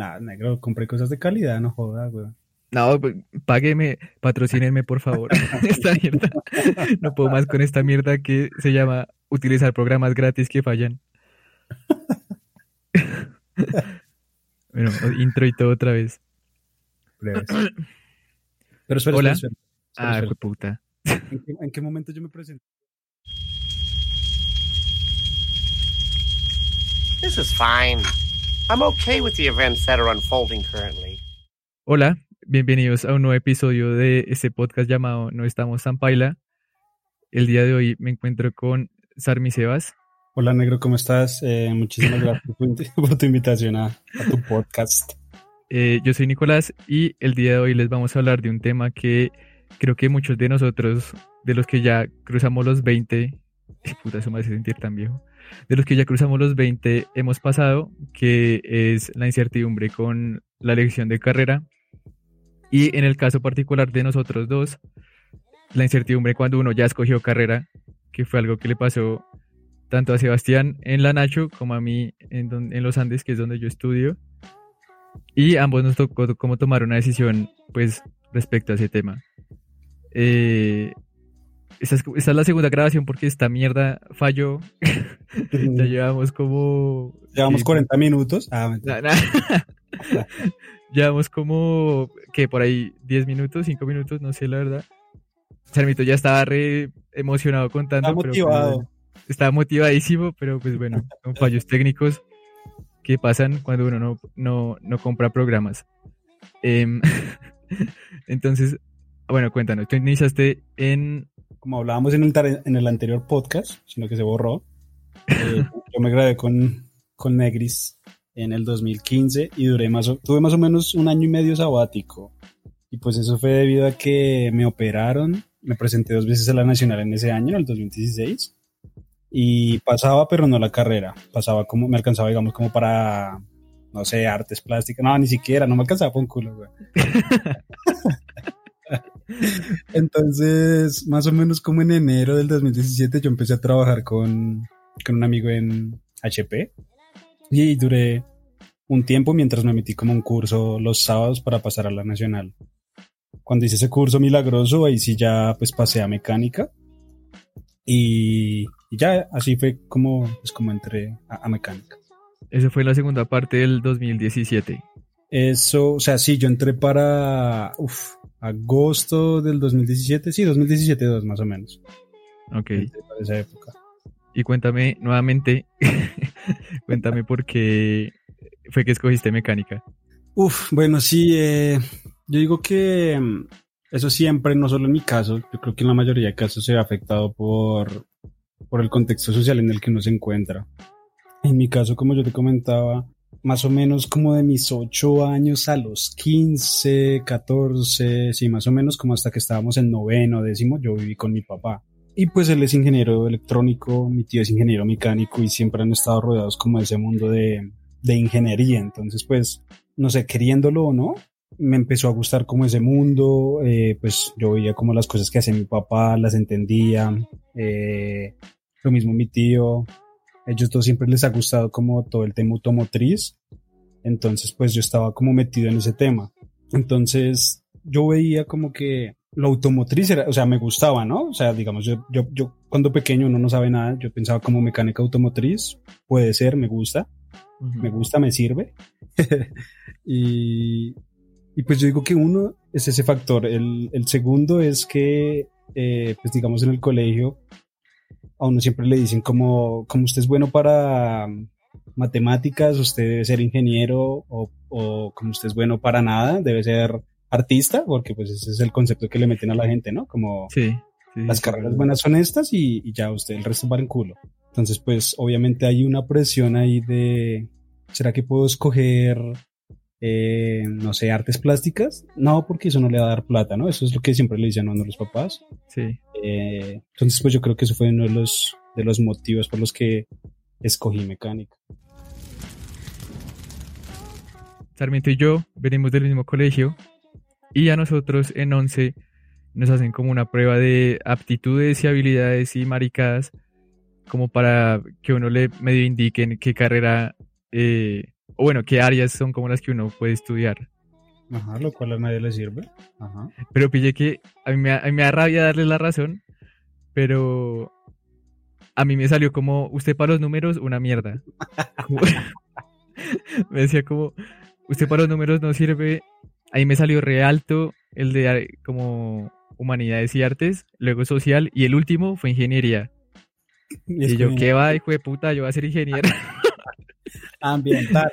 Nada, negro, compré cosas de calidad, no jodas, güey. No, pues, págueme, patrocínenme, por favor. esta mierda. No puedo más con esta mierda que se llama utilizar programas gratis que fallan. bueno, intro y todo otra vez. Pero espera, Hola. espera, espera, espera, Ah, espera. puta. ¿En, qué, en qué momento yo me presenté? This is fine. I'm okay with the events that are unfolding currently. Hola, bienvenidos a un nuevo episodio de este podcast llamado No estamos tan paila. El día de hoy me encuentro con Sarmi Sebas. Hola, negro, ¿cómo estás? Eh, muchísimas gracias por tu, invi- por tu invitación a, a tu podcast. Eh, yo soy Nicolás y el día de hoy les vamos a hablar de un tema que creo que muchos de nosotros, de los que ya cruzamos los 20, puta, eso me hace sentir tan viejo, de los que ya cruzamos los 20 hemos pasado, que es la incertidumbre con la elección de carrera. Y en el caso particular de nosotros dos, la incertidumbre cuando uno ya escogió carrera, que fue algo que le pasó tanto a Sebastián en la Nacho como a mí en, los Andes, que es donde yo estudio. Y ambos nos tocó como tomar una decisión, pues, respecto a ese tema. Eh, esta, es, esta es la segunda grabación porque esta mierda falló. ya llevamos como... Llevamos sí, 40 minutos. Ah, mentira. na- na- llevamos como, que por ahí 10 minutos, 5 minutos, no sé la verdad. Sarmito ya estaba re emocionado contando. Está pero, pues, motivado. estaba motivadísimo, pero pues bueno, son fallos técnicos que pasan cuando uno no, no, no compra programas. Em, entonces, bueno, cuéntanos, tú iniciaste en... Como hablábamos en el, en el anterior podcast, sino que se borró, eh, yo me gradué con, con Negris en el 2015 y duré más o- tuve más o menos un año y medio sabático. Y pues eso fue debido a que me operaron. Me presenté dos veces a la Nacional en ese año, en el 2016. Y pasaba, pero no la carrera. Pasaba como, me alcanzaba, digamos, como para, no sé, artes plásticas. No, ni siquiera, no me alcanzaba por un culo, güey. Entonces, más o menos como en enero del 2017, yo empecé a trabajar con, con un amigo en HP y duré un tiempo mientras me metí como un curso los sábados para pasar a la nacional. Cuando hice ese curso milagroso, ahí sí ya pues pasé a mecánica y, y ya así fue como, pues, como entré a, a mecánica. Eso fue la segunda parte del 2017. Eso, o sea, sí, yo entré para uf, agosto del 2017, sí, 2017-2 más o menos. Ok. Para esa época. Y cuéntame nuevamente, cuéntame por qué fue que escogiste mecánica. Uf, bueno, sí, eh, yo digo que mm, eso siempre, no solo en mi caso, yo creo que en la mayoría de casos se ve afectado por, por el contexto social en el que uno se encuentra. En mi caso, como yo te comentaba, más o menos como de mis 8 años a los 15, 14, sí, más o menos como hasta que estábamos en noveno, décimo, yo viví con mi papá. Y pues él es ingeniero electrónico, mi tío es ingeniero mecánico y siempre han estado rodeados como de ese mundo de, de ingeniería. Entonces, pues, no sé, queriéndolo o no, me empezó a gustar como ese mundo, eh, pues yo veía como las cosas que hacía mi papá, las entendía, eh, lo mismo mi tío, ellos dos siempre les ha gustado como todo el tema automotriz, entonces pues yo estaba como metido en ese tema. Entonces yo veía como que lo automotriz era, o sea, me gustaba, ¿no? O sea, digamos, yo, yo, yo cuando pequeño uno no sabe nada, yo pensaba como mecánica automotriz, puede ser, me gusta, me gusta, me sirve. y, y pues yo digo que uno es ese factor. El, el segundo es que, eh, pues digamos en el colegio, a uno siempre le dicen como, como usted es bueno para mm, matemáticas, usted debe ser ingeniero o, o como usted es bueno para nada, debe ser artista, porque pues ese es el concepto que le meten a la gente, ¿no? Como Sí. sí, las sí, carreras buenas son estas y, y ya usted el resto va en culo. Entonces, pues obviamente hay una presión ahí de, ¿será que puedo escoger, eh, no sé, artes plásticas? No, porque eso no le va a dar plata, ¿no? Eso es lo que siempre le dicen a uno los papás. Sí. Eh, entonces, pues yo creo que eso fue uno de los, de los motivos por los que escogí mecánica. Sarmiento y yo venimos del mismo colegio y a nosotros en 11 nos hacen como una prueba de aptitudes y habilidades y maricadas como para que uno le medio indiquen qué carrera eh, o bueno, qué áreas son como las que uno puede estudiar. Ajá, lo cual a nadie le sirve. Ajá. Pero pille que a mí, me, a mí me da rabia darle la razón, pero a mí me salió como, usted para los números, una mierda. Como- me decía como, usted para los números no sirve. Ahí me salió re alto el de eh, como humanidades y artes, luego social, y el último fue ingeniería. Y, Y yo, ¿qué va, hijo de puta? Yo voy a ser ingeniero. Ambiental.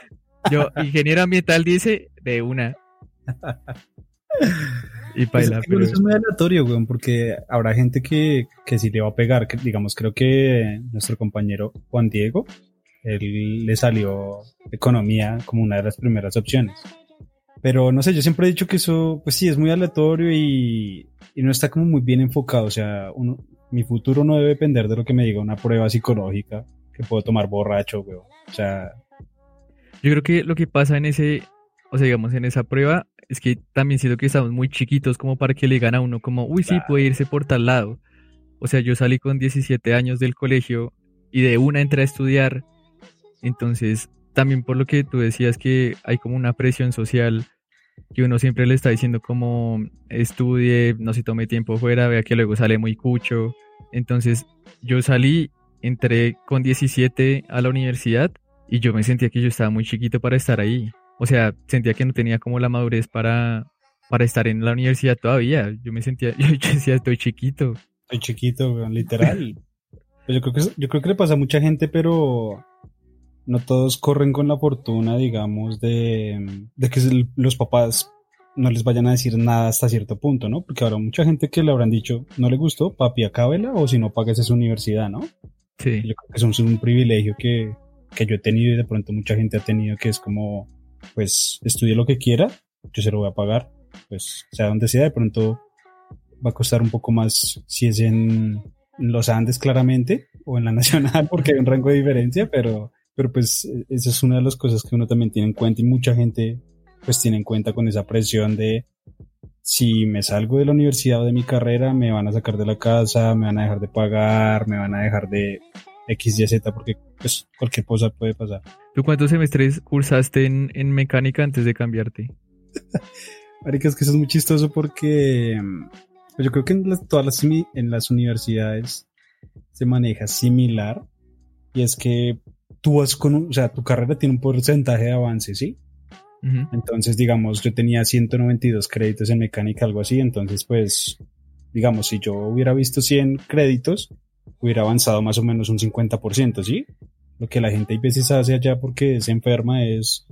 Yo, ingeniero ambiental dice, de una. Y Pues paila, es que es muy aleatorio, weón, porque habrá gente que, que sí le va a pegar. Que, digamos, creo que nuestro compañero Juan Diego, él le salió economía como una de las primeras opciones. Pero no sé, yo siempre he dicho que eso, pues sí, es muy aleatorio y, y no está como muy bien enfocado. O sea, uno, mi futuro no debe depender de lo que me diga una prueba psicológica que puedo tomar borracho, weón. O sea, Yo creo que lo que pasa en ese, o sea, digamos, en esa prueba, es que también siento que estamos muy chiquitos como para que le digan a uno como, uy, sí, puede irse por tal lado. O sea, yo salí con 17 años del colegio y de una entré a estudiar. Entonces, también por lo que tú decías que hay como una presión social que uno siempre le está diciendo como estudie, no se tome tiempo fuera, vea que luego sale muy cucho. Entonces, yo salí, entré con 17 a la universidad y yo me sentía que yo estaba muy chiquito para estar ahí. O sea, sentía que no tenía como la madurez para, para estar en la universidad todavía. Yo me sentía, yo, decía, estoy chiquito. Soy chiquito, literal. Pues yo creo que yo creo que le pasa a mucha gente, pero no todos corren con la fortuna, digamos, de, de que los papás no les vayan a decir nada hasta cierto punto, ¿no? Porque habrá mucha gente que le habrán dicho, no le gustó, papi, acábela, o si no, pagues esa universidad, ¿no? Sí. Yo creo que es un privilegio que, que yo he tenido y de pronto mucha gente ha tenido, que es como, pues, estudie lo que quiera, yo se lo voy a pagar, pues, sea donde sea, de pronto va a costar un poco más si es en los Andes claramente, o en la Nacional, porque hay un rango de diferencia, pero, pero pues, esa es una de las cosas que uno también tiene en cuenta y mucha gente, pues, tiene en cuenta con esa presión de, si me salgo de la universidad o de mi carrera, me van a sacar de la casa, me van a dejar de pagar, me van a dejar de X, Y, Z, porque pues cualquier cosa puede pasar. ¿Tú cuántos semestres cursaste en, en mecánica antes de cambiarte? Marica, es que eso es muy chistoso porque mm, pues yo creo que en las- todas las, en las universidades se maneja similar y es que tú vas con, un- o sea, tu carrera tiene un porcentaje de avance, ¿sí? Entonces, digamos, yo tenía 192 créditos en mecánica, algo así. Entonces, pues, digamos, si yo hubiera visto 100 créditos, hubiera avanzado más o menos un 50%, ¿sí? Lo que la gente a veces hace allá porque se enferma es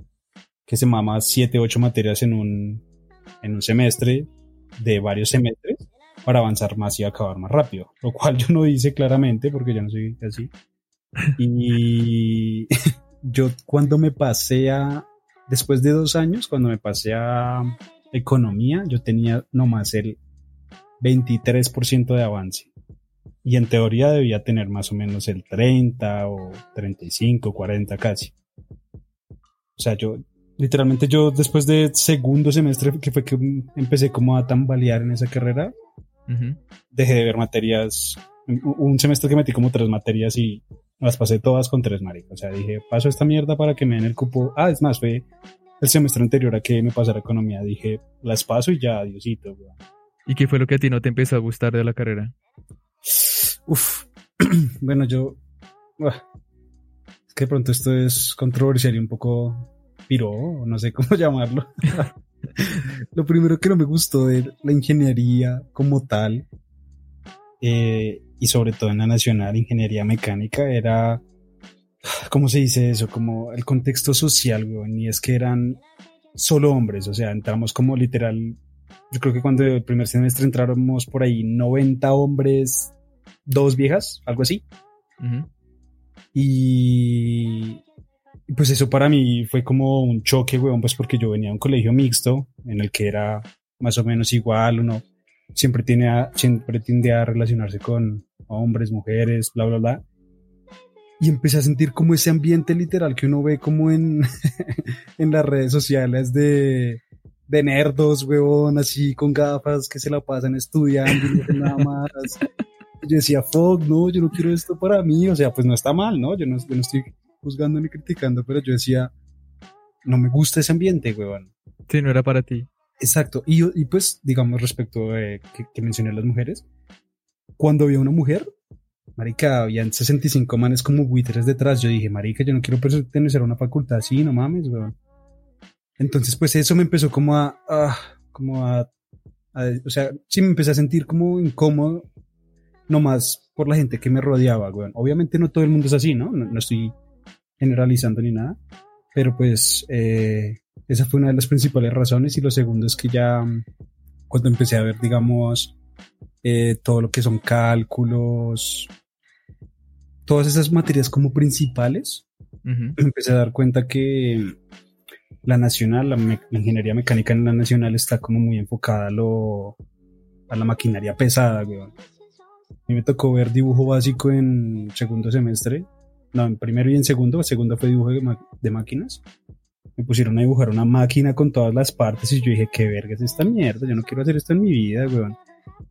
que se mama 7, 8 materias en un, en un semestre de varios semestres para avanzar más y acabar más rápido. Lo cual yo no hice claramente porque yo no soy así. Y yo cuando me pasé a, después de dos años, cuando me pasé a economía, yo tenía nomás el 23% de avance. Y en teoría debía tener más o menos el 30 o 35, 40 casi. O sea, yo, literalmente yo después de segundo semestre, que fue que empecé como a tambalear en esa carrera, Ujú. dejé de ver materias. Un semestre que metí como tres materias y las pasé todas con tres, marica. O sea, dije, paso esta mierda para que me den el cupo. Ah, es más, fue el semestre anterior a que me pasara economía. Dije, las paso y ya, Diosito, weón. ¿Y qué fue lo que a ti no te empezó a gustar de la carrera? Uf. bueno, yo. ah, Es que de pronto esto es controversial y un poco piro, no sé cómo llamarlo. Lo primero que no me gustó de la ingeniería como tal, eh, y sobre todo en la nacional, ingeniería mecánica, era. ¿Cómo se dice eso? Como el contexto social, weón. Y es que eran solo hombres, o sea, entramos como literal. Yo creo que cuando el primer semestre entráramos por ahí 90 hombres, dos viejas, algo así. Ujú. Y y pues eso para mí fue como un choque, weón, pues porque yo venía de un colegio mixto en el que era más o menos igual, uno siempre tiene a- siempre tiende a relacionarse con hombres, mujeres, bla, bla, bla. Y empecé a sentir como ese ambiente literal que uno ve como en, en las redes sociales de, de nerdos, weón, así con gafas que se la pasan estudiando y nada más. Yo decía, fuck, no, yo no quiero esto para mí. O sea, pues no está mal, ¿no? Yo no, yo no estoy juzgando ni criticando, pero yo decía, no me gusta ese ambiente, weón. Sí, no era para ti. Exacto. Y, y pues, digamos, respecto a que, que mencioné a las mujeres, cuando había una mujer, marica, habían 65 manes como buitres detrás. Yo dije, marica, yo no quiero pertenecer a una facultad así, no mames, weón. Entonces, pues eso me empezó como a, a como a, a, o sea, sí me empecé a sentir como incómodo, nomás por la gente que me rodeaba, weón. Obviamente no todo el mundo es así, ¿no? No, no estoy generalizando ni nada, pero pues eh, esa fue una de las principales razones y lo segundo es que ya mm, cuando empecé a ver, digamos, eh, todo lo que son cálculos, todas esas materias como principales, Ujú. empecé a dar cuenta que la nacional, la, me- la ingeniería mecánica en la nacional está como muy enfocada a lo a la maquinaria pesada, weón. A mí me tocó ver dibujo básico en segundo semestre, no, en primero y en segundo, segundo fue dibujo de máquinas. Me pusieron a dibujar una máquina con todas las partes y yo dije, qué verga es esta mierda, yo no quiero hacer esto en mi vida, weón.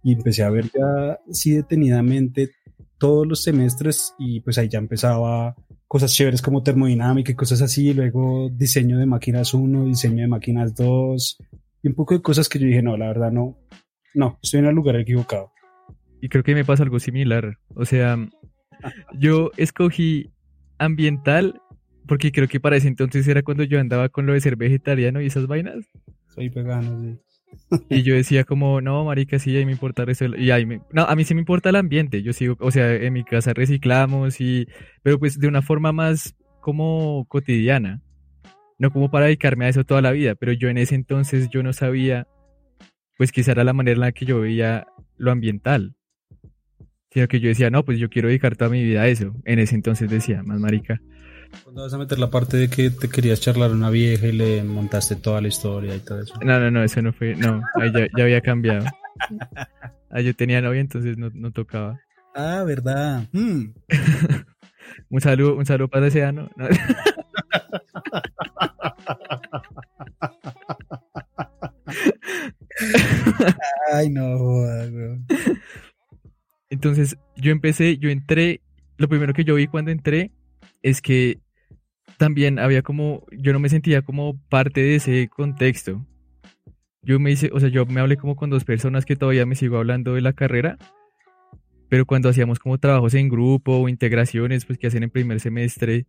Y empecé a ver ya así detenidamente todos los semestres y pues ahí ya empezaba cosas chéveres como termodinámica y cosas así, luego diseño de máquinas 1, diseño de máquinas 2 y un poco de cosas que yo dije, no, la verdad no, no, estoy en el lugar equivocado. Y creo que me pasa algo similar. O sea, yo escogí ambiental porque creo que para ese entonces era cuando yo andaba con lo de ser vegetariano y esas vainas. Soy vegano, sí. Y yo decía como, no, marica, sí, ahí me importa eso. Y ahí me... No, a mí sí me importa el ambiente. Yo sigo, o sea, en mi casa reciclamos y... Pero pues de una forma más como cotidiana. No como para dedicarme a eso toda la vida. Pero yo en ese entonces yo no sabía, pues quizá era la manera en la que yo veía lo ambiental. Sino que yo decía, no, pues yo quiero dedicar toda mi vida a eso. En ese entonces decía, más marica. ¿Cuándo vas a meter la parte de que te querías charlar a una vieja y le montaste toda la historia y todo eso? No, no, no, eso no fue, no, ahí ya, ya había cambiado. Ahí yo tenía novia, entonces no, no tocaba. Ah, verdad. Mm. Un saludo, un saludo para ese ano. No. Ay, no jodas, weón. Entonces yo empecé, yo entré, lo primero que yo vi cuando entré es que también había como, yo no me sentía como parte de ese contexto. Yo me hice, o sea, yo me hablé como con dos personas que todavía me sigo hablando de la carrera, pero cuando hacíamos como trabajos en grupo o integraciones, pues que hacen en primer semestre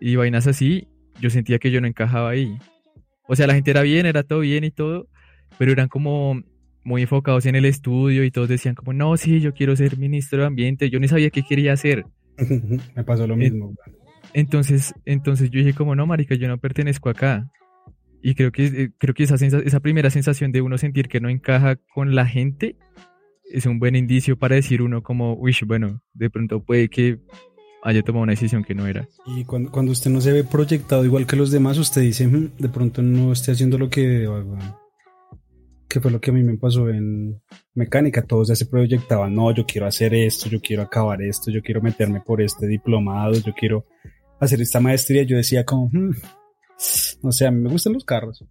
y vainas así, yo sentía que yo no encajaba ahí. O sea, la gente era bien, era todo bien y todo, pero eran como muy enfocados en el estudio y todos decían como, no, sí, yo quiero ser ministro de ambiente, yo ni sabía qué quería hacer. Me pasó lo mismo. Entonces, entonces yo dije como, no, marica, yo no pertenezco acá. Y creo que, eh, creo que esa, esa primera sensación de uno sentir que no encaja con la gente es un buen indicio para decir uno como, uy, bueno, de pronto puede que haya tomado una decisión que no era. Y cuando, cuando usted no se ve proyectado igual que los demás, usted dice, "Mm, de pronto no esté haciendo lo que debo, weón". Que fue lo que a mí me pasó en mecánica. Todos ya se proyectaban, no, yo quiero hacer esto, yo quiero acabar esto, yo quiero meterme por este diplomado, yo quiero hacer esta maestría. Yo decía como, "Mm, no sé, a mí me gustan los carros.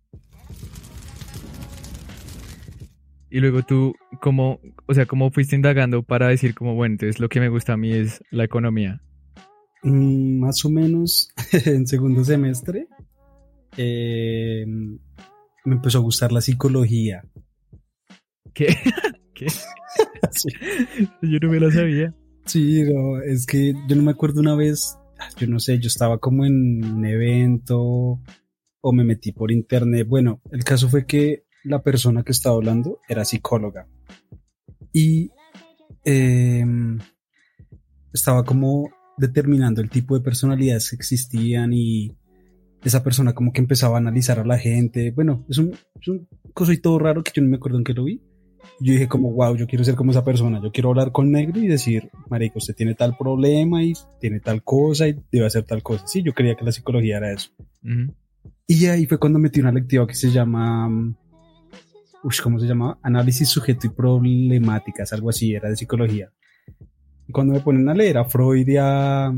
Y luego tú, como, o sea, ¿cómo fuiste indagando para decir como, bueno, entonces lo que me gusta a mí es la economía? Mm, más o menos en segundo semestre eh, me empezó a gustar la psicología. ¿Qué? ¿Qué? Sí. Yo no me la sabía. Sí, no, es que yo no me acuerdo una vez, yo no sé, yo estaba como en un evento o me metí por internet. Bueno, el caso fue que la persona que estaba hablando era psicóloga y eh, estaba como determinando el tipo de personalidades que existían y esa persona como que empezaba a analizar a la gente. Bueno, es un, es un cosa y todo raro que yo no me acuerdo en qué lo vi. Yo dije como, wow, yo quiero ser como esa persona, yo quiero hablar con negro y decir, marico, usted tiene tal problema y tiene tal cosa y debe hacer tal cosa. Sí, yo creía que la psicología era eso. Ujú. Y ahí fue cuando metí una lectiva que se llama, mm, uy, ¿cómo se llama? Análisis sujeto y problemáticas, algo así, era de psicología. Y cuando me ponen a leer a Freud y a,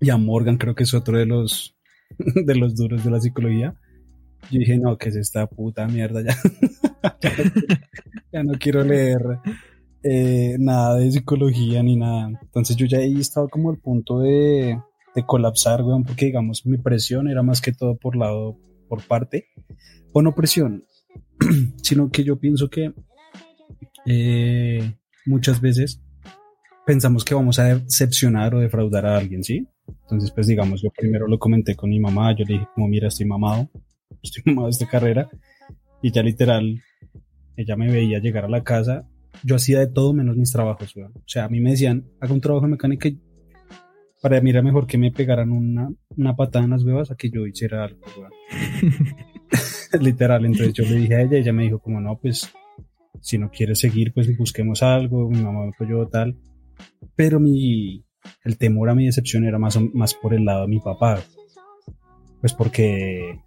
y a Morgan, creo que es otro de los, de los duros de la psicología, yo dije, no, que es esta puta mierda ya. ya, no, quiero leer eh, nada de psicología ni nada. Entonces yo ya ahí estaba como al punto de, de colapsar, weón, porque digamos, mi presión era más que todo por lado, por parte, o no presión, sino que yo pienso que eh, muchas veces pensamos que vamos a decepcionar o defraudar a alguien, ¿sí? Entonces, pues digamos, yo primero lo comenté con mi mamá, yo le dije como, mira, estoy mamado, estoy mamado de esta carrera, y ya literal, ella me veía llegar a la casa, yo hacía de todo menos mis trabajos, weón. O sea, a mí me decían, haga un trabajo de mecánica para mí era mejor que me pegaran una, una patada en las huevas a que yo hiciera algo, literal, entonces yo le dije a ella, ella me dijo como, no, pues, si no quieres seguir, pues busquemos algo, mi mamá me apoyó tal. Pero mi, el temor a mi decepción era más, más por el lado de mi papá. Pues porque,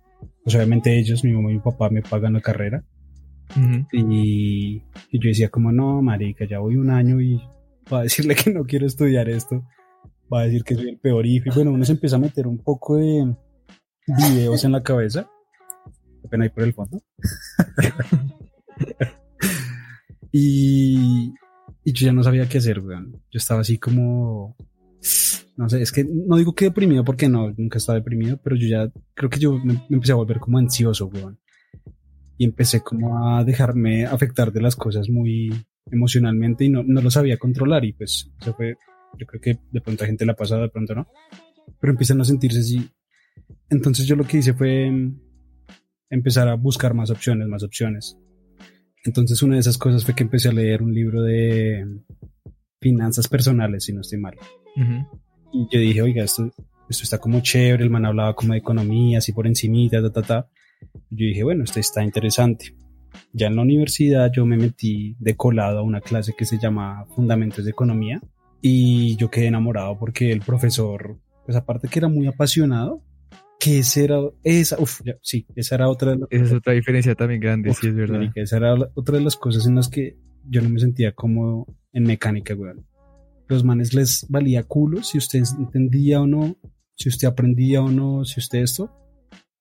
pues obviamente ellos, mi mamá y mi papá me pagan la carrera. y, y, yo decía como, no, marica, ya voy un año y va a decirle que no quiero estudiar esto. Va a decir que soy el peor hijo. Y bueno, uno se empieza a meter un poco de videos en la cabeza. Pena ahí por el fondo. y, y yo ya no sabía qué hacer, weón. Yo estaba así como, no sé, es que no digo que deprimido porque no, nunca estaba deprimido, pero yo ya creo que yo me, empecé a volver como ansioso, weón. Y empecé como a dejarme afectar de las cosas muy emocionalmente y no, no lo sabía controlar y pues eso fue, yo creo que de pronto a gente la ha pasado, de pronto no, pero empiezan a sentirse así. Entonces yo lo que hice fue empezar a buscar más opciones, más opciones. Entonces una de esas cosas fue que empecé a leer un libro de finanzas personales, si no estoy mal. Y yo dije, oiga, esto, esto está como chévere, el man hablaba como de economía, así por encimita, ta, ta, ta. Yo dije, bueno, esto está interesante. Ya en la universidad yo me metí de colado a una clase que se llama Fundamentos de Economía y yo quedé enamorado porque el profesor, pues aparte que era muy apasionado, que esa era, esa, uf, sí, esa era otra de Esa es otra diferencia también grande, sí, es verdad. esa era otra de las cosas en las que yo no me sentía como en mecánica, weón. Los manes les valía culo si usted entendía o no, si usted aprendía o no, si usted esto.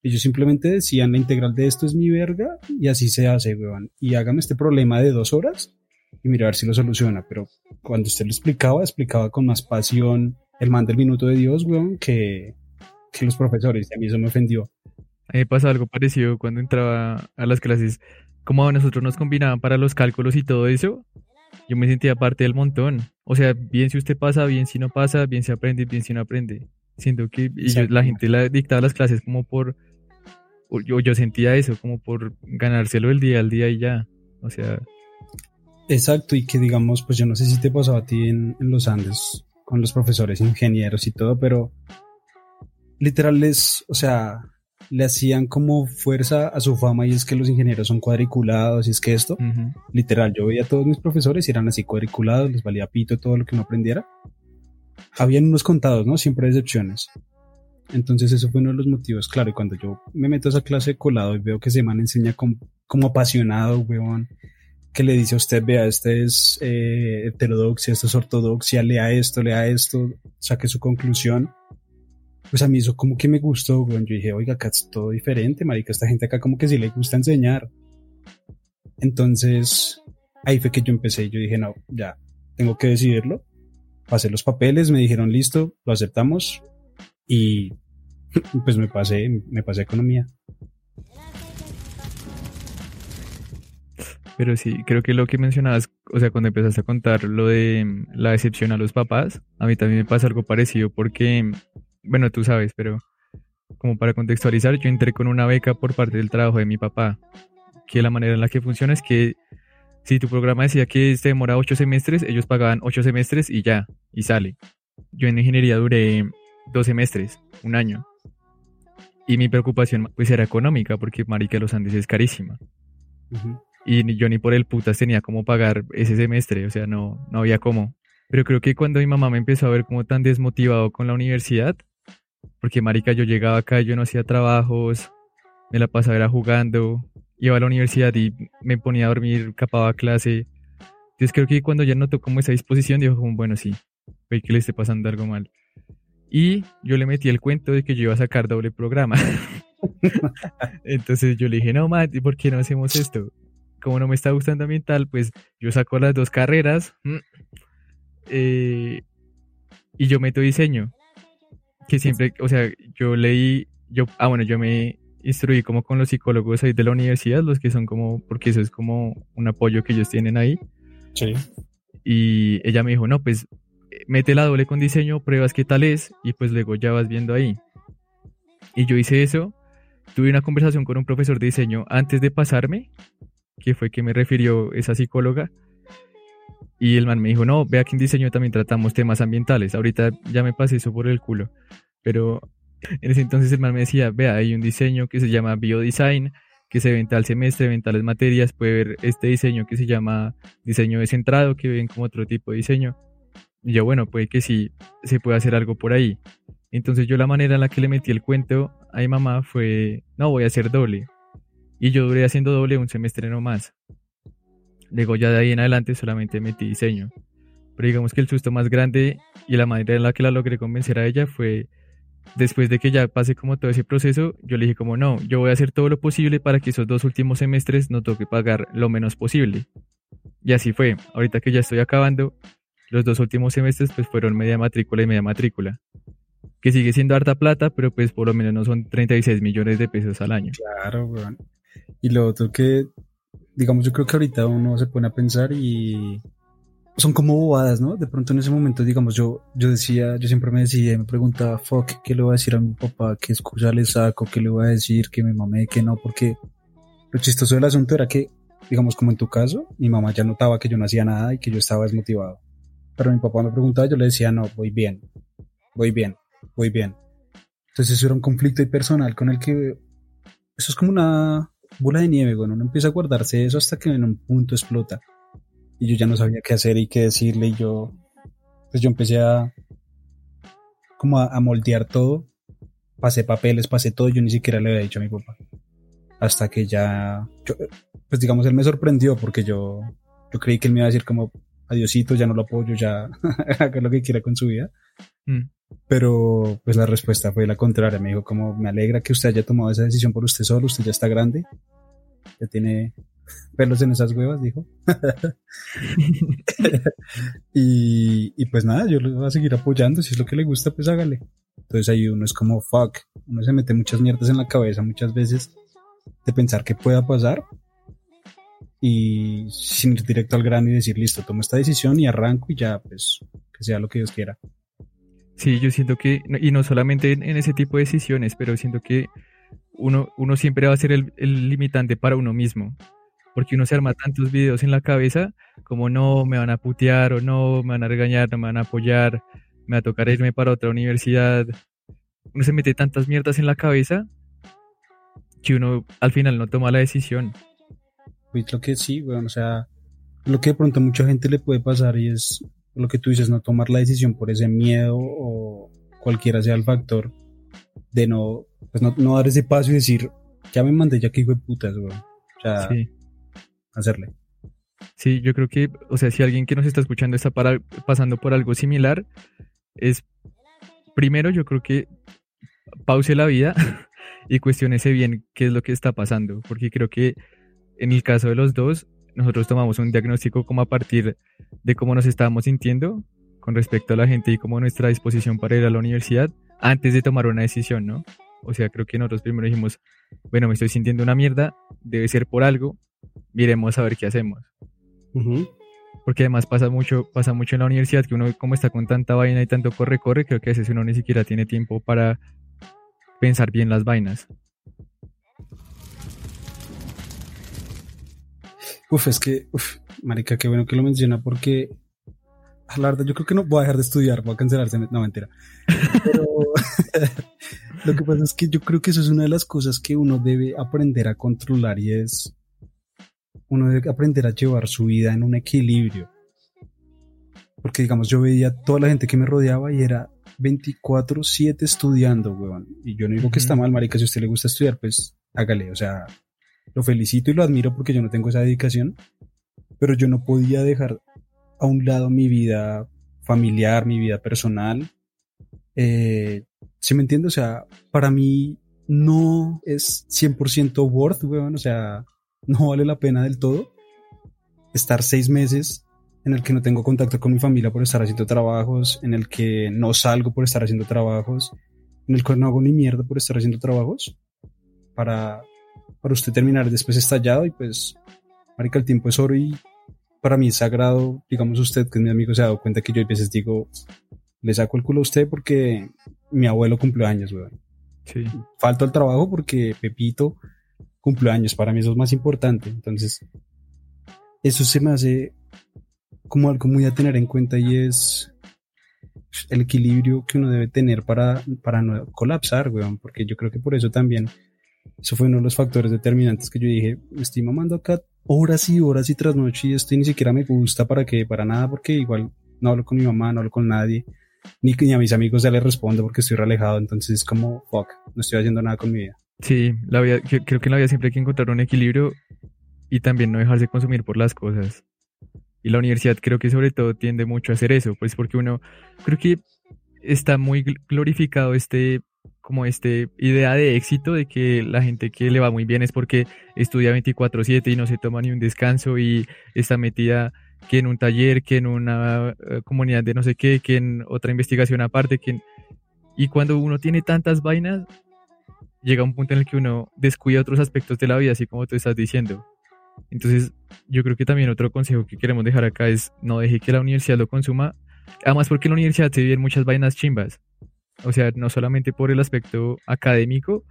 Ellos simplemente decían la integral de esto es mi verga y así se hace, weón. Y hágame este problema de dos horas y mira a ver si lo soluciona. Pero cuando usted lo explicaba, explicaba con más pasión el man del minuto de Dios, weón, que, que los profesores, y a mí eso me ofendió. A mí me pasa algo parecido cuando entraba a las clases, como a nosotros nos combinaban para los cálculos y todo eso, yo me sentía parte del montón. O sea, bien si usted pasa, bien si no pasa, bien si aprende, bien si no aprende. Siento que la gente la dictaba las clases como por, yo, yo sentía eso, como por ganárselo el día al día y ya. O sea... Exacto, y que digamos, pues yo no sé si te pasaba a ti en, en los Andes con los profesores ingenieros y todo, pero literal les, o sea, le hacían como fuerza a su fama y es que los ingenieros son cuadriculados y es que esto, literal, yo veía a todos mis profesores y eran así cuadriculados, les valía pito todo lo que no aprendiera. Habían unos contados, ¿no? Siempre excepciones. Entonces eso fue uno de los motivos, claro, y cuando yo me meto a esa clase de colado y veo que se man enseña como, como apasionado, weón, que le dice a usted, vea, este es eh, heterodoxia, esto es ortodoxia, lea esto, lea esto, saque su conclusión pues a mí eso como que me gustó, Yo dije, oiga, acá es todo diferente, marica, esta gente acá como que sí le gusta enseñar. Entonces, ahí fue que yo empecé, yo dije, no, ya, tengo que decidirlo. Pasé los papeles, me dijeron, listo, lo aceptamos. Y pues me pasé, me pasé economía. Pero sí, creo que lo que mencionabas, o sea, cuando empezaste a contar lo de la decepción a los papás, a mí también me pasa algo parecido porque bueno, tú sabes, pero como para contextualizar, yo entré con una beca por parte del trabajo de mi papá, que la manera en la que funciona es que si tu programa decía que se demora ocho semestres, ellos pagaban ocho semestres y ya, y sale. Yo en ingeniería duré dos semestres, un año. Y mi preocupación pues era económica, porque Marica los Andes es carísima. Y yo ni por el putas tenía cómo pagar ese semestre, o sea, no, no había cómo. Pero creo que cuando mi mamá me empezó a ver como tan desmotivado con la universidad, porque marica, yo llegaba acá, yo no hacía trabajos, me la pasaba era jugando, iba a la universidad y me ponía a dormir, capaba clase. Entonces creo que cuando ya notó como esa disposición, dijo como, bueno, sí, ve que le esté pasando algo mal. Y yo le metí el cuento de que yo iba a sacar doble programa. Entonces yo le dije, no, Matt, ¿por qué no hacemos esto? Como no me está gustando ambiental, pues yo saco las dos carreras mm, eh, y yo meto diseño que siempre, o sea, yo leí, yo, ah, bueno, yo me instruí como con los psicólogos ahí de la universidad, los que son como, porque eso es como un apoyo que ellos tienen ahí. Sí. Y ella me dijo, no, pues mete la doble con diseño, pruebas qué tal es y pues luego ya vas viendo ahí. Y yo hice eso, tuve una conversación con un profesor de diseño antes de pasarme, que fue que me refirió esa psicóloga. Y el man me dijo, no, vea que en diseño también tratamos temas ambientales. Ahorita ya me pasé eso por el culo. Pero en ese entonces el man me decía, vea, hay un diseño que se llama Biodesign, que se ve al semestre, ven tales materias, puede ver este diseño que se llama diseño descentrado, que ven como otro tipo de diseño. Y yo, bueno, puede que sí se puede hacer algo por ahí. Entonces yo la manera en la que le metí el cuento a mi mamá fue, no, voy a hacer doble. Y yo duré haciendo doble un semestre no más. Luego ya de ahí en adelante solamente metí diseño. Pero digamos que el susto más grande y la manera en la que la logré convencer a ella fue después de que ya pasé como todo ese proceso, yo le dije como no, yo voy a hacer todo lo posible para que esos dos últimos semestres no toque pagar lo menos posible. Y así fue. Ahorita que ya estoy acabando, los dos últimos semestres pues fueron media matrícula y media matrícula. Que sigue siendo harta plata, pero pues por lo menos no son 36 millones de pesos al año. Claro, weón. Y lo otro que, digamos, yo creo que ahorita uno se pone a pensar y son como bobadas, ¿no? De pronto en ese momento, digamos, yo, yo decía, yo siempre me decía, me preguntaba, fuck, ¿qué le voy a decir a mi papá? ¿Qué excusa le saco? ¿Qué le voy a decir? Que me mamé, que no, porque lo chistoso del asunto era que, digamos, como en tu caso, mi mamá ya notaba que yo no hacía nada y que yo estaba desmotivado. Pero mi papá me preguntaba, yo le decía, no, voy bien, voy bien, voy bien. Entonces eso era un conflicto personal con el que, eso es como una bola de nieve, bueno, uno empieza a guardarse eso hasta que en un punto explota y yo ya no sabía qué hacer y qué decirle y yo, pues yo empecé a como a, moldear todo, pasé papeles, pasé todo, yo ni siquiera le había dicho a mi papá, hasta que ya, pues digamos, él me sorprendió porque yo, yo creí que él me iba a decir como, adiosito, ya no lo apoyo, ya haga lo que quiera con su vida. Mm. Pero pues la respuesta fue la contraria, me dijo como, me alegra que usted haya tomado esa decisión por usted solo, usted ya está grande, ya tiene pelos en esas huevas, dijo. y, pues nada, yo le voy a seguir apoyando. Si es lo que le gusta, pues hágale. Entonces ahí uno es como fuck. Uno se mete muchas mierdas en la cabeza muchas veces de pensar que pueda pasar y sin ir directo al grano y decir listo, tomo esta decisión y arranco y ya, pues que sea lo que Dios quiera. Sí, yo siento que, y no solamente en, ese tipo de decisiones, pero siento que uno, uno siempre va a ser el, limitante para uno mismo porque uno se arma tantos videos en la cabeza como no me van a putear o no me van a regañar, no me van a apoyar, me va a tocar irme para otra universidad. Uno se mete tantas mierdas en la cabeza que uno al final no toma la decisión. Pues lo que sí, bueno, o sea, lo que de pronto a mucha gente le puede pasar y es lo que tú dices, no tomar la decisión por ese miedo o cualquiera sea el factor de no, pues no, no dar ese paso y decir, ya me mandé ya que hijo de putas, güey. O sea, sí hacerle. Sí, yo creo que, o sea, si alguien que nos está escuchando está para, pasando por algo similar, es primero yo creo que pause la vida y cuestionese bien qué es lo que está pasando, porque creo que en el caso de los dos, nosotros tomamos un diagnóstico como a partir de cómo nos estábamos sintiendo con respecto a la gente y cómo nuestra disposición para ir a la universidad antes de tomar una decisión, ¿no? O sea, creo que nosotros primero dijimos, bueno, me estoy sintiendo una mierda, debe ser por algo, miremos a ver qué hacemos. Porque además pasa mucho, pasa mucho en la universidad que uno como está con tanta vaina y tanto corre, corre, creo que a veces uno ni siquiera tiene tiempo para pensar bien las vainas. Uf, es que, uf, marica, qué bueno que lo menciona porque a la verdad yo creo que no voy a dejar de estudiar, voy a cancelarse, no mentira. Pero lo que pasa es que yo creo que eso es una de las cosas que uno debe aprender a controlar y es uno debe aprender a llevar su vida en un equilibrio. Porque, digamos, yo veía toda la gente que me rodeaba y era 24-7 estudiando, weón. Y yo no digo que está mal, marica, si a usted le gusta estudiar, pues hágale. O sea, lo felicito y lo admiro porque yo no tengo esa dedicación. Pero yo no podía dejar a un lado mi vida familiar, mi vida personal. Eh, ¿Sí me entiende? O sea, para mí no es 100% worth, weón. O sea, no vale la pena del todo estar seis meses en el que no tengo contacto con mi familia por estar haciendo trabajos, en el que no salgo por estar haciendo trabajos, en el cual no hago ni mierda por estar haciendo trabajos para, para usted terminar después estallado y pues, marica, el tiempo es oro y para mí es sagrado, digamos usted que es mi amigo se ha dado cuenta que yo a veces digo, le saco el culo a usted porque mi abuelo cumplió años, weón. Sí. Falto al trabajo porque Pepito cumplió años, para mí eso es más importante, entonces eso se me hace como algo muy a tener en cuenta y es el equilibrio que uno debe tener para, para no colapsar, weón, porque yo creo que por eso también, eso fue uno de los factores determinantes que yo dije, me estoy mamando acá horas y horas y tras noche y esto ni siquiera me gusta para que, para nada, porque igual no hablo con mi mamá, no hablo con nadie, ni, ni a mis amigos ya les respondo porque estoy relajado, entonces es como, fuck, no estoy haciendo nada con mi vida. Sí, la vida, creo que en la vida siempre hay que encontrar un equilibrio y también no dejarse consumir por las cosas. Y la universidad creo que sobre todo tiende mucho a hacer eso, pues porque uno, creo que está muy glorificado este, como este idea de éxito de que la gente que le va muy bien es porque estudia 24/7 y no se toma ni un descanso y está metida que en un taller, que en una eh, comunidad de no sé qué, que en otra investigación aparte, que y cuando uno tiene tantas vainas, llega un punto en el que uno descuida otros aspectos de la vida, así como tú estás diciendo. Entonces, yo creo que también otro consejo que queremos dejar acá es no deje que la universidad lo consuma. Además, porque en la universidad se viven muchas vainas chimbas. O sea, no solamente por el aspecto académico,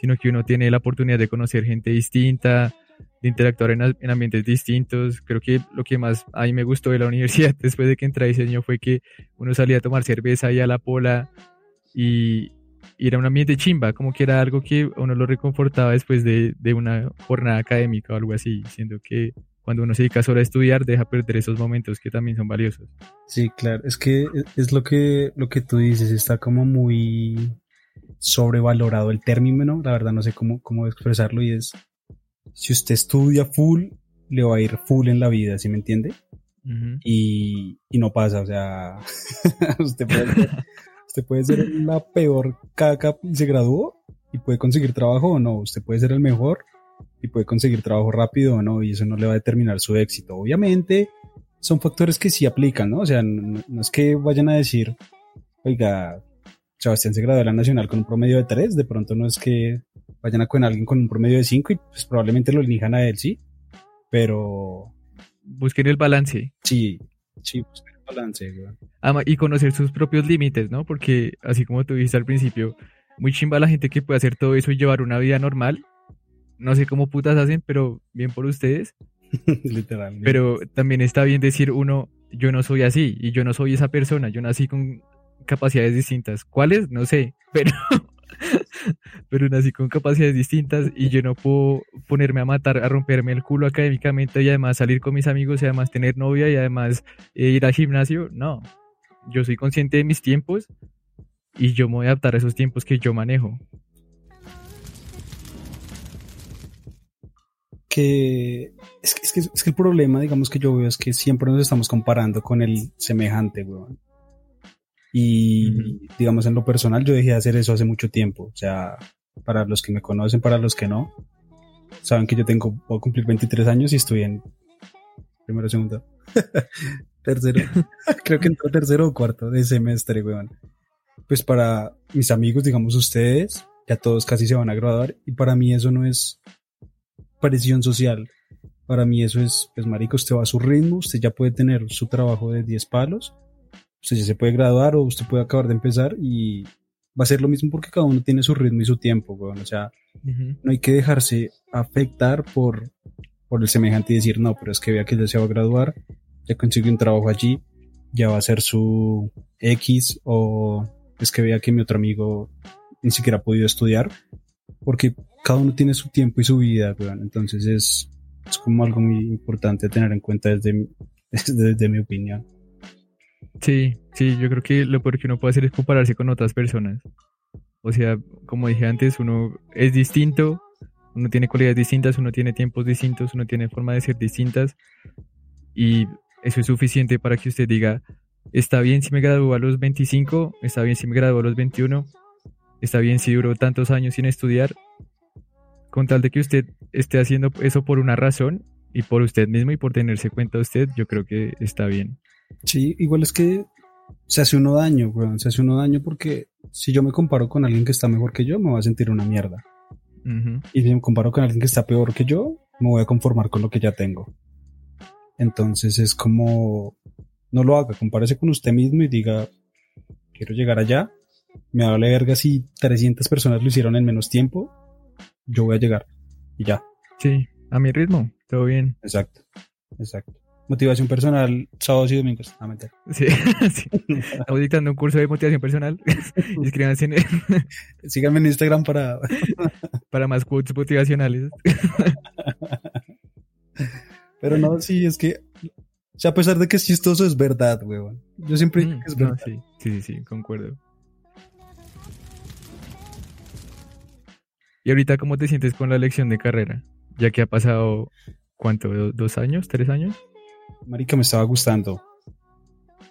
sino que uno tiene la oportunidad de conocer gente distinta, de interactuar en, ambientes distintos. Creo que lo que más a mí me gustó de la universidad después de que entré a diseño fue que uno salía a tomar cerveza y a la pola y, y era un ambiente chimba, como que era algo que uno lo reconfortaba después de, de una jornada académica o algo así, siendo que cuando uno se dedica solo a estudiar deja perder esos momentos que también son valiosos. Sí, claro, es que es lo que, lo que tú dices, está como muy sobrevalorado el término, la verdad no sé cómo, cómo expresarlo y es, si usted estudia full, le va a ir full en la vida, ¿sí me entiende? y, y, no pasa, o sea, usted puede, Usted puede ser la peor caca y se graduó y puede conseguir trabajo o no. Usted puede ser el mejor y puede conseguir trabajo rápido o no. Y eso no le va a determinar su éxito. Obviamente son factores que sí aplican, ¿no? O sea, no, es que vayan a decir, oiga, Sebastián se graduó de la Nacional con un promedio de 3. De pronto no es que vayan a con alguien con un promedio de 5 y pues probablemente lo elijan a él, sí. Pero... Busquen el balance. Sí, sí, busquen balance, y conocer sus propios límites, ¿no? Porque así como tú dijiste al principio, muy chimba la gente que puede hacer todo eso y llevar una vida normal. No sé cómo putas hacen, pero bien por ustedes. Literalmente. Pero también está bien decir uno, yo no soy así y yo no soy esa persona, yo nací con capacidades distintas. ¿Cuáles? No sé, pero pero nací con capacidades distintas y yo no puedo ponerme a matar, a romperme el culo académicamente y además salir con mis amigos y además tener novia y además eh, ir al gimnasio. No, yo soy consciente de mis tiempos y yo me voy a adaptar a esos tiempos que yo manejo. Que es, que es, que el problema, digamos que yo veo es que siempre nos estamos comparando con el semejante, weón. Y digamos en lo personal yo dejé de hacer eso hace mucho tiempo. O sea, para los que me conocen, para los que no, saben que yo tengo, voy a cumplir 23 años y estoy en primero, segundo, tercero, creo que entró tercero o cuarto de semestre, weón. Pues para mis amigos, digamos ustedes, ya todos casi se van a graduar y para mí eso no es presión social. Para mí eso es, pues marico, usted va a su ritmo, usted ya puede tener su trabajo de 10 palos usted ya se puede graduar o usted puede acabar de empezar y va a ser lo mismo porque cada uno tiene su ritmo y su tiempo, O sea, no hay que dejarse afectar por, por el semejante y decir, no, pero es que vea que ya se va a graduar, ya consiguió un trabajo allí, ya va a ser su X o es que vea que mi otro amigo ni siquiera ha podido estudiar, porque cada uno tiene su tiempo y su vida, Entonces es, es como algo muy importante tener en cuenta desde, desde mi opinión. Sí, sí, yo creo que lo peor que uno puede hacer es compararse con otras personas. O sea, como dije antes, uno es distinto, uno tiene cualidades distintas, uno tiene tiempos distintos, uno tiene forma de ser distintas. Y eso es suficiente para que usted diga, está bien si me gradúo a los 25, está bien si me gradúo a los 21, está bien si duró tantos años sin estudiar. Con tal de que usted esté haciendo eso por una razón y por usted mismo y por tenerse cuenta usted, yo creo que está bien. Sí, igual es que se hace uno daño, weón. Se hace uno daño porque si yo me comparo con alguien que está mejor que yo, me voy a sentir una mierda. Y si me comparo con alguien que está peor que yo, me voy a conformar con lo que ya tengo. Entonces es como, no lo haga, compárese con usted mismo y diga, quiero llegar allá, me vale verga si 300 personas lo hicieron en menos tiempo, yo voy a llegar. Y ya, Sí, a mi ritmo, todo bien. exacto, exacto. Motivación personal, sábados y domingos. Ah, mentira. Sí, sí. Estamos dictando un curso de motivación personal. Inscríbanse en- Síganme en Instagram para... para más quotes motivacionales. Pero no, sí, es que... O sea, a pesar de que es chistoso, es verdad, weón. Yo siempre digo Mm, que es verdad. sí, sí, sí, concuerdo. ¿Y ahorita cómo te sientes con la elección de carrera? Ya que ha pasado, ¿cuánto? ¿Do- ¿Dos años? ¿Tres años? Marica, me estaba gustando.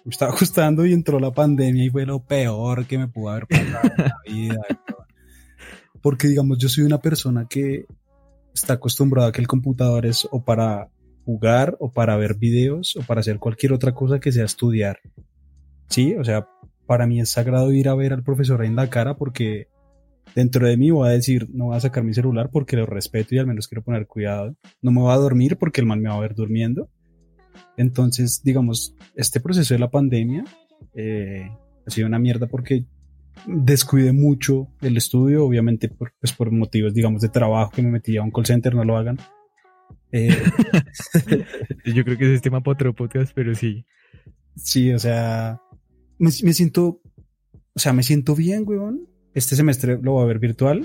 Me estaba gustando y entró la pandemia y fue lo peor que me pudo haber pasado en la vida. Porque, digamos, yo soy una persona que está acostumbrada a que el computador es o para jugar o para ver videos o para hacer cualquier otra cosa que sea estudiar. Sí, o sea, para mí es sagrado ir a ver al profesor en la cara porque dentro de mí voy a decir, no voy a sacar mi celular porque lo respeto y al menos quiero poner cuidado. No me voy a dormir porque el man me va a ver durmiendo. Entonces, digamos, este proceso de la pandemia eh, ha sido una mierda porque descuidé mucho el estudio, obviamente por, pues por motivos, digamos, de trabajo que me metí a un call center, no lo hagan. Eh, Yo creo que ese es tema para otro podcast, pero sí. sí, o sea, me, me siento, o sea, me siento bien, weón. Este semestre lo voy a ver virtual,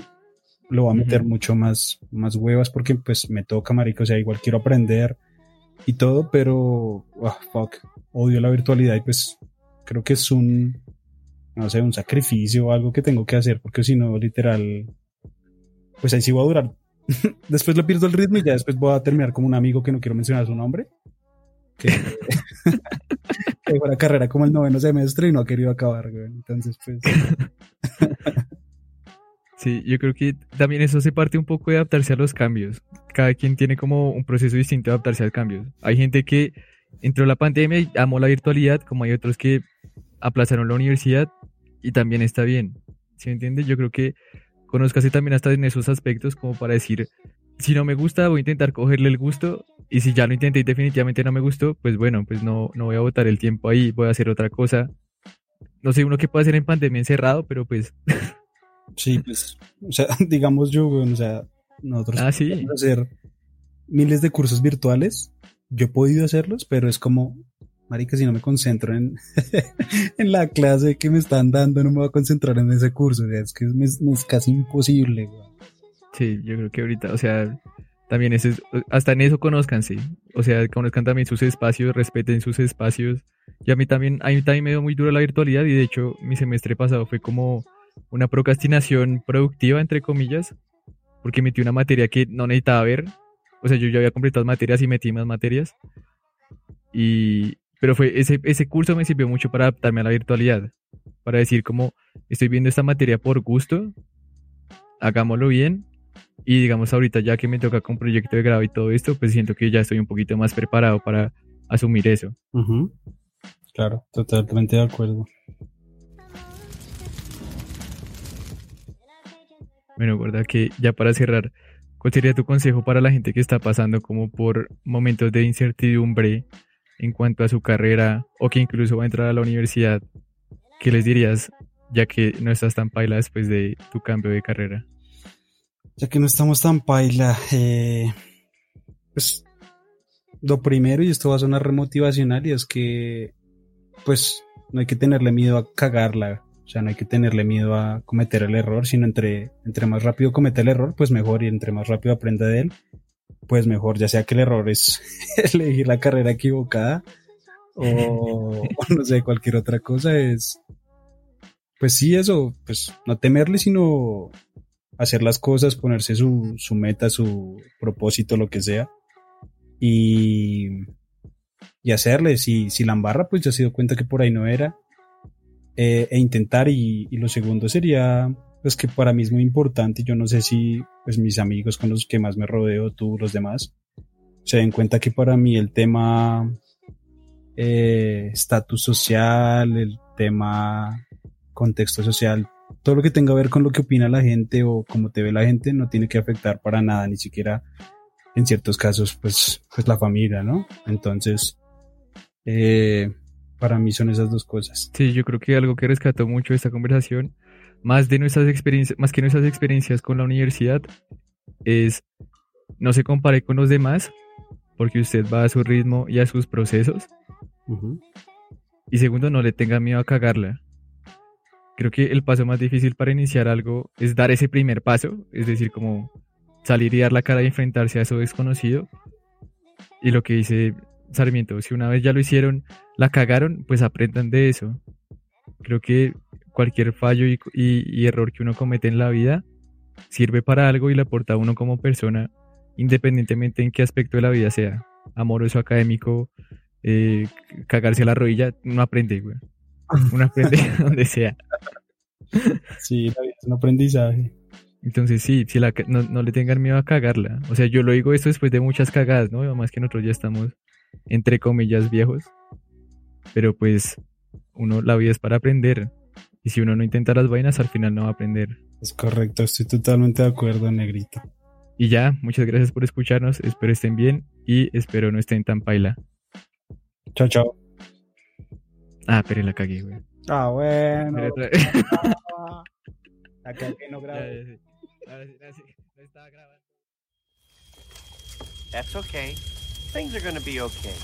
lo voy a meter Ujú. mucho más, más huevas porque pues me toca, marico, o sea, igual quiero aprender y todo, pero, ah, fuck, odio la virtualidad y pues creo que es un, no sé, un sacrificio o algo que tengo que hacer porque si no, literal, pues ahí sí voy a durar. después le pierdo el ritmo y ya después voy a terminar como un amigo que no quiero mencionar su nombre. Que, que dejó la carrera como el noveno semestre y no ha querido acabar, güey. Entonces, pues, Sí, yo creo que también eso se parte un poco de adaptarse a los cambios. Cada quien tiene como un proceso distinto de adaptarse a cambios. Hay gente que entró la pandemia y amó la virtualidad, como hay otros que aplazaron la universidad y también está bien. ¿Sí me entiendes? Yo creo que conozcase también hasta en esos aspectos como para decir, si no me gusta, voy a intentar cogerle el gusto y si ya lo intenté y definitivamente no me gustó, pues bueno, pues no, no voy a botar el tiempo ahí, voy a hacer otra cosa. No sé uno qué puede hacer en pandemia encerrado, pero pues sí, pues, o sea, digamos yo, güey, o sea, nosotros Ah, sí. podemos hacer miles de cursos virtuales. Yo he podido hacerlos, pero es como, marica, si no me concentro en, en la clase que me están dando, no me voy a concentrar en ese curso. O sea, es que es, es- casi imposible, güey. Sí, yo creo que ahorita, o sea, también es- hasta en eso conózcanse, o sea, conozcan también sus espacios, respeten sus espacios. Y a mí también, a mí también me dio muy duro la virtualidad y de hecho mi semestre pasado fue como una procrastinación productiva, entre comillas, porque metí una materia que no necesitaba ver, o sea, yo ya había completado materias y metí más materias. Y, pero fue, ese, ese curso me sirvió mucho para adaptarme a la virtualidad, para decir como, estoy viendo esta materia por gusto, hagámoslo bien y digamos ahorita ya que me toca con proyecto de grado y todo esto, pues siento que ya estoy un poquito más preparado para asumir eso. Ujú. Claro, totalmente de acuerdo. Bueno, verdad que ya para cerrar, ¿cuál sería tu consejo para la gente que está pasando como por momentos de incertidumbre en cuanto a su carrera o que incluso va a entrar a la universidad? ¿Qué les dirías ya que no estás tan paila después de tu cambio de carrera? Ya que no estamos tan paila, eh, pues lo primero, y esto va a sonar remotivacional, y es que pues no hay que tenerle miedo a cagarla, o sea, no hay que tenerle miedo a cometer el error, sino entre, entre más rápido comete el error, pues mejor, y entre más rápido aprenda de él, pues mejor, ya sea que el error es elegir la carrera equivocada o, o no sé, cualquier otra cosa, es pues sí, eso, pues no temerle, sino hacer las cosas, ponerse su, su meta, su propósito, lo que sea, y, y hacerle. Si, si la embarra, pues ya se dio cuenta que por ahí no era, eh, e intentar. Y, y lo segundo sería, pues que para mí es muy importante, yo no sé si pues mis amigos con los que más me rodeo, tú, los demás, se den cuenta que para mí el tema eh, estatus social, el tema contexto social, todo lo que tenga que ver con lo que opina la gente o cómo te ve la gente no tiene que afectar para nada, ni siquiera en ciertos casos, pues, pues la familia, ¿no? Entonces, eh, para mí son esas dos cosas. Sí, yo creo que algo que rescató mucho esta conversación, más de nuestras experiencias, más que nuestras experiencias con la universidad, es no se compare con los demás, porque usted va a su ritmo y a sus procesos. Y segundo, no le tenga miedo a cagarla. Creo que el paso más difícil para iniciar algo es dar ese primer paso, es decir, como salir y dar la cara y enfrentarse a eso desconocido. Y lo que dice Sarmiento, si una vez ya lo hicieron, la cagaron, pues aprendan de eso. Creo que cualquier fallo y, error que uno comete en la vida sirve para algo y le aporta a uno como persona, independientemente en qué aspecto de la vida sea. Amoroso, académico, eh, cagarse a la rodilla, uno aprende, güey. Uno aprende donde sea. Sí, es un aprendizaje. Entonces sí, si la, no, le tengan miedo a cagarla. O sea, yo lo digo esto después de muchas cagadas, ¿no? Más que nosotros ya estamos, entre comillas, viejos. Pero pues, uno, la vida es para aprender. Y si uno no intenta las vainas, al final no va a aprender. Es correcto, estoy totalmente de acuerdo, negrito. Y ya, muchas gracias por escucharnos. Espero estén bien y espero no estén tan paila. Chao, chao. Ah, pero la cagué, güey. Ah, bueno. la cagué, no grabé. That's okay. Things are gonna be okay.